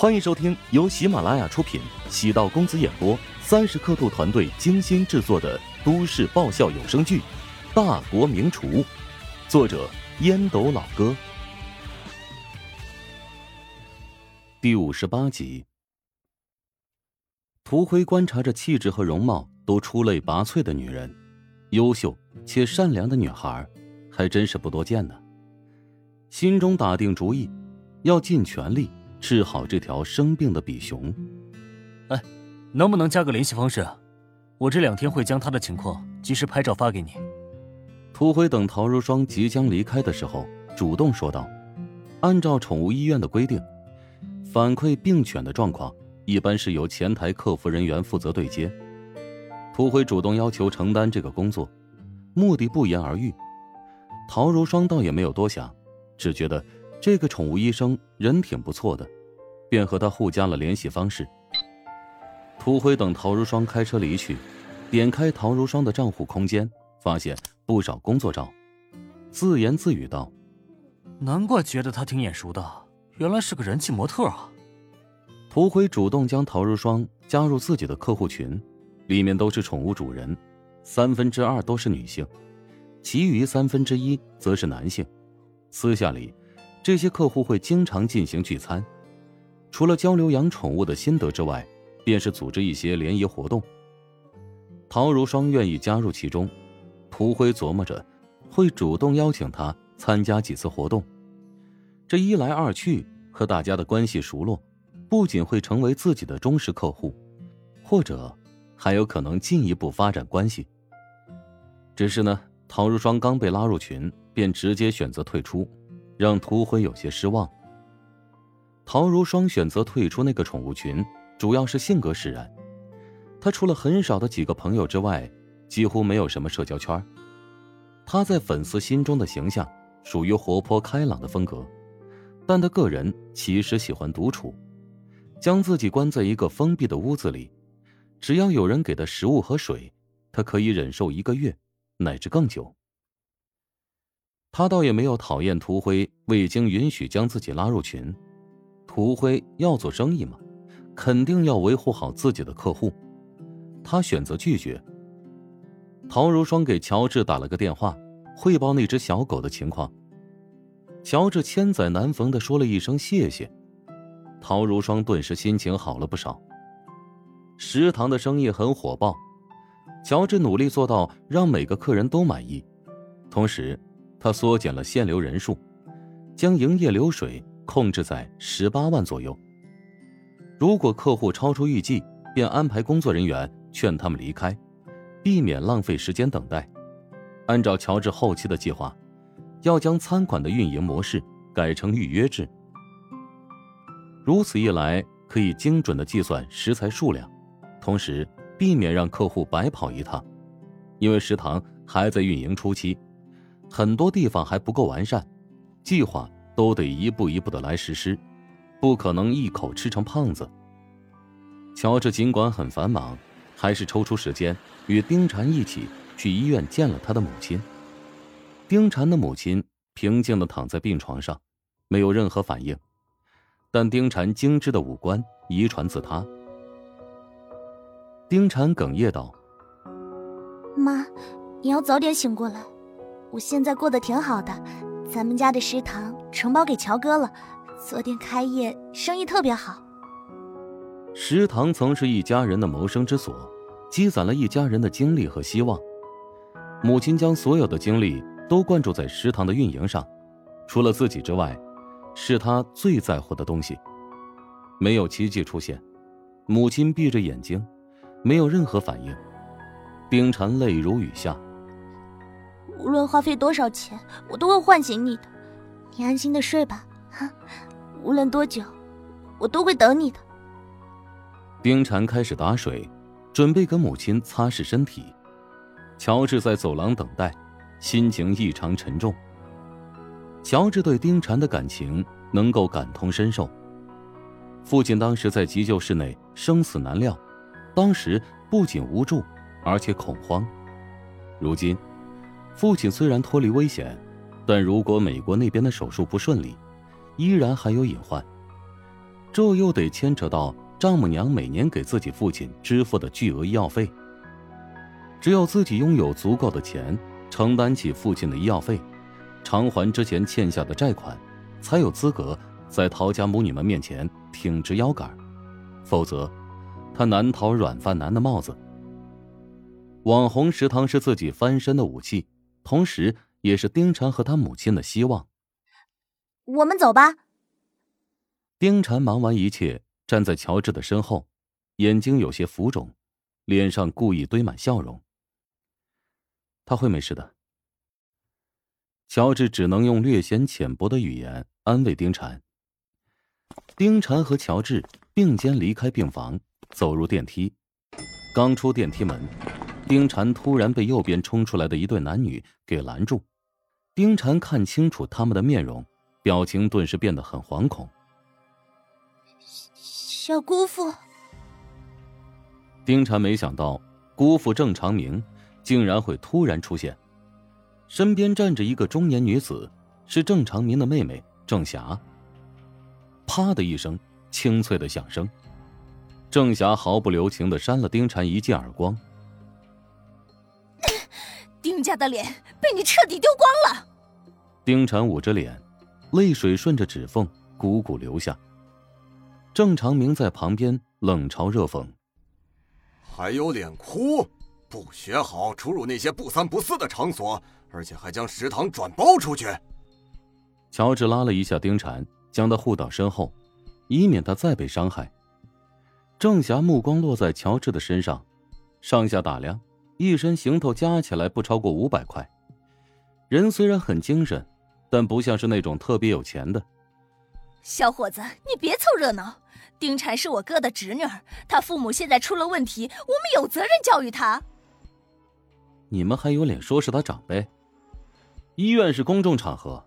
欢迎收听由喜马拉雅出品、喜道公子演播、三十刻度团队精心制作的都市爆笑有声剧《大国名厨》，作者烟斗老哥，第五十八集。涂辉观察着气质和容貌都出类拔萃的女人，优秀且善良的女孩，还真是不多见呢。心中打定主意，要尽全力。治好这条生病的比熊。哎，能不能加个联系方式？我这两天会将他的情况及时拍照发给你。涂辉等陶如霜即将离开的时候，主动说道：“按照宠物医院的规定，反馈病犬的状况，一般是由前台客服人员负责对接。”涂辉主动要求承担这个工作，目的不言而喻。陶如霜倒也没有多想，只觉得。这个宠物医生人挺不错的，便和他互加了联系方式。涂辉等陶如霜开车离去，点开陶如霜的账户空间，发现不少工作照，自言自语道：“难怪觉得他挺眼熟的，原来是个人气模特啊。”涂辉主动将陶如霜加入自己的客户群，里面都是宠物主人，三分之二都是女性，其余三分之一则是男性。私下里。这些客户会经常进行聚餐，除了交流养宠物的心得之外，便是组织一些联谊活动。陶如霜愿意加入其中，涂辉琢磨着会主动邀请他参加几次活动。这一来二去，和大家的关系熟络，不仅会成为自己的忠实客户，或者还有可能进一步发展关系。只是呢，陶如霜刚被拉入群，便直接选择退出。让涂辉有些失望。陶如霜选择退出那个宠物群，主要是性格使然。她除了很少的几个朋友之外，几乎没有什么社交圈。她在粉丝心中的形象属于活泼开朗的风格，但她个人其实喜欢独处，将自己关在一个封闭的屋子里，只要有人给她食物和水，她可以忍受一个月，乃至更久。他倒也没有讨厌涂辉未经允许将自己拉入群，涂辉要做生意嘛，肯定要维护好自己的客户。他选择拒绝。陶如霜给乔治打了个电话，汇报那只小狗的情况。乔治千载难逢的说了一声谢谢，陶如霜顿时心情好了不少。食堂的生意很火爆，乔治努力做到让每个客人都满意，同时。他缩减了限流人数，将营业流水控制在十八万左右。如果客户超出预计，便安排工作人员劝他们离开，避免浪费时间等待。按照乔治后期的计划，要将餐馆的运营模式改成预约制。如此一来，可以精准的计算食材数量，同时避免让客户白跑一趟。因为食堂还在运营初期。很多地方还不够完善，计划都得一步一步的来实施，不可能一口吃成胖子。乔治尽管很繁忙，还是抽出时间与丁婵一起去医院见了他的母亲。丁婵的母亲平静的躺在病床上，没有任何反应，但丁婵精致的五官遗传自她。丁婵哽咽道：“妈，你要早点醒过来。”我现在过得挺好的，咱们家的食堂承包给乔哥了，昨天开业，生意特别好。食堂曾是一家人的谋生之所，积攒了一家人的精力和希望。母亲将所有的精力都灌注在食堂的运营上，除了自己之外，是他最在乎的东西。没有奇迹出现，母亲闭着眼睛，没有任何反应。冰蝉泪如雨下。无论花费多少钱，我都会唤醒你的。你安心的睡吧，哈。无论多久，我都会等你的。冰蝉开始打水，准备给母亲擦拭身体。乔治在走廊等待，心情异常沉重。乔治对丁婵的感情能够感同身受。父亲当时在急救室内生死难料，当时不仅无助，而且恐慌。如今。父亲虽然脱离危险，但如果美国那边的手术不顺利，依然还有隐患。这又得牵扯到丈母娘每年给自己父亲支付的巨额医药费。只有自己拥有足够的钱，承担起父亲的医药费，偿还之前欠下的债款，才有资格在陶家母女们面前挺直腰杆，否则，他难逃软饭男的帽子。网红食堂是自己翻身的武器，同时也是丁婵和他母亲的希望。我们走吧。丁婵忙完一切，站在乔治的身后，眼睛有些浮肿，脸上故意堆满笑容。他会没事的。乔治只能用略显浅薄的语言安慰丁婵。丁婵和乔治并肩离开病房，走入电梯。刚出电梯门，丁婵突然被右边冲出来的一对男女给拦住。丁婵看清楚他们的面容，表情顿时变得很惶恐。小姑父。丁婵没想到，姑父郑长明。竟然会突然出现，身边站着一个中年女子，是郑长明的妹妹郑霞。啪的一声清脆的响声，郑霞毫不留情的扇了丁婵一记耳光。丁家的脸被你彻底丢光了。丁婵捂着脸，泪水顺着指缝汩汩流下。郑长明在旁边冷嘲热讽：“还有脸哭？”不学好，出入那些不三不四的场所，而且还将食堂转包出去。乔治拉了一下丁婵，将他护到身后，以免他再被伤害。郑霞目光落在乔治的身上，上下打量，一身行头加起来不超过五百块。人虽然很精神，但不像是那种特别有钱的。小伙子，你别凑热闹。丁婵是我哥的侄女儿，他父母现在出了问题，我们有责任教育她。你们还有脸说是他长辈？医院是公众场合，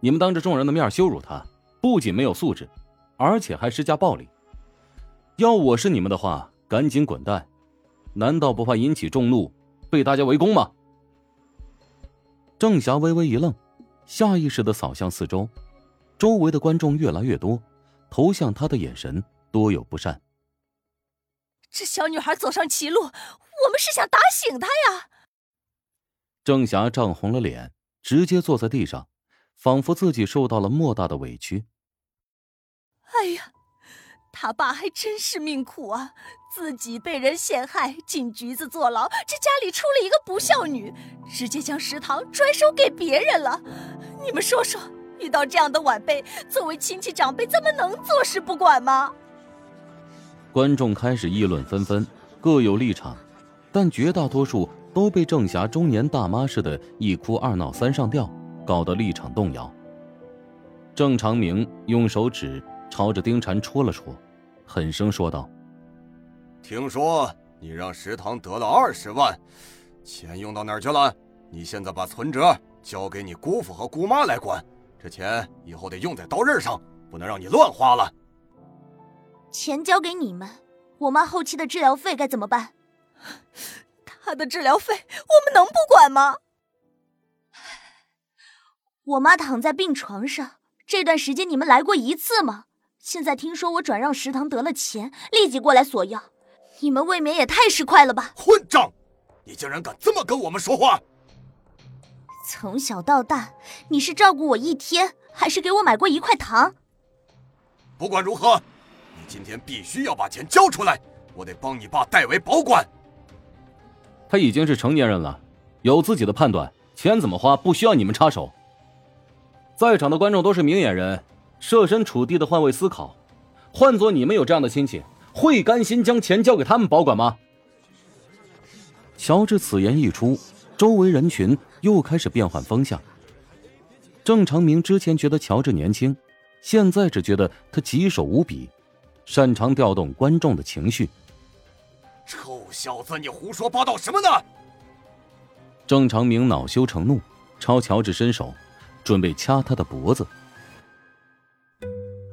你们当着众人的面羞辱他，不仅没有素质，而且还施加暴力。要我是你们的话，赶紧滚蛋！难道不怕引起众怒，被大家围攻吗？郑霞微微一愣，下意识的扫向四周，周围的观众越来越多，投向她的眼神多有不善。这小女孩走上歧路，我们是想打醒她呀！郑霞涨红了脸，直接坐在地上，仿佛自己受到了莫大的委屈。哎呀，他爸还真是命苦啊！自己被人陷害，进局子坐牢，这家里出了一个不孝女，直接将食堂转手给别人了。你们说说，遇到这样的晚辈，作为亲戚长辈，怎么能坐视不管吗？观众开始议论纷纷，各有立场，但绝大多数。都被郑霞中年大妈似的，一哭二闹三上吊，搞得立场动摇。郑长明用手指朝着丁婵戳了戳，狠声说道：“听说你让食堂得了二十万，钱用到哪儿去了？你现在把存折交给你姑父和姑妈来管，这钱以后得用在刀刃上，不能让你乱花了。钱交给你们，我妈后期的治疗费该怎么办？”她的治疗费，我们能不管吗？我妈躺在病床上，这段时间你们来过一次吗？现在听说我转让食堂得了钱，立即过来索要，你们未免也太市侩了吧！混账！你竟然敢这么跟我们说话！从小到大，你是照顾我一天，还是给我买过一块糖？不管如何，你今天必须要把钱交出来，我得帮你爸代为保管。他已经是成年人了，有自己的判断，钱怎么花不需要你们插手。在场的观众都是明眼人，设身处地的换位思考，换做你们有这样的亲戚，会甘心将钱交给他们保管吗？乔治此言一出，周围人群又开始变换风向。郑长明之前觉得乔治年轻，现在只觉得他棘手无比，擅长调动观众的情绪。臭小子，你胡说八道什么呢？郑长明恼羞成怒，朝乔治伸手，准备掐他的脖子。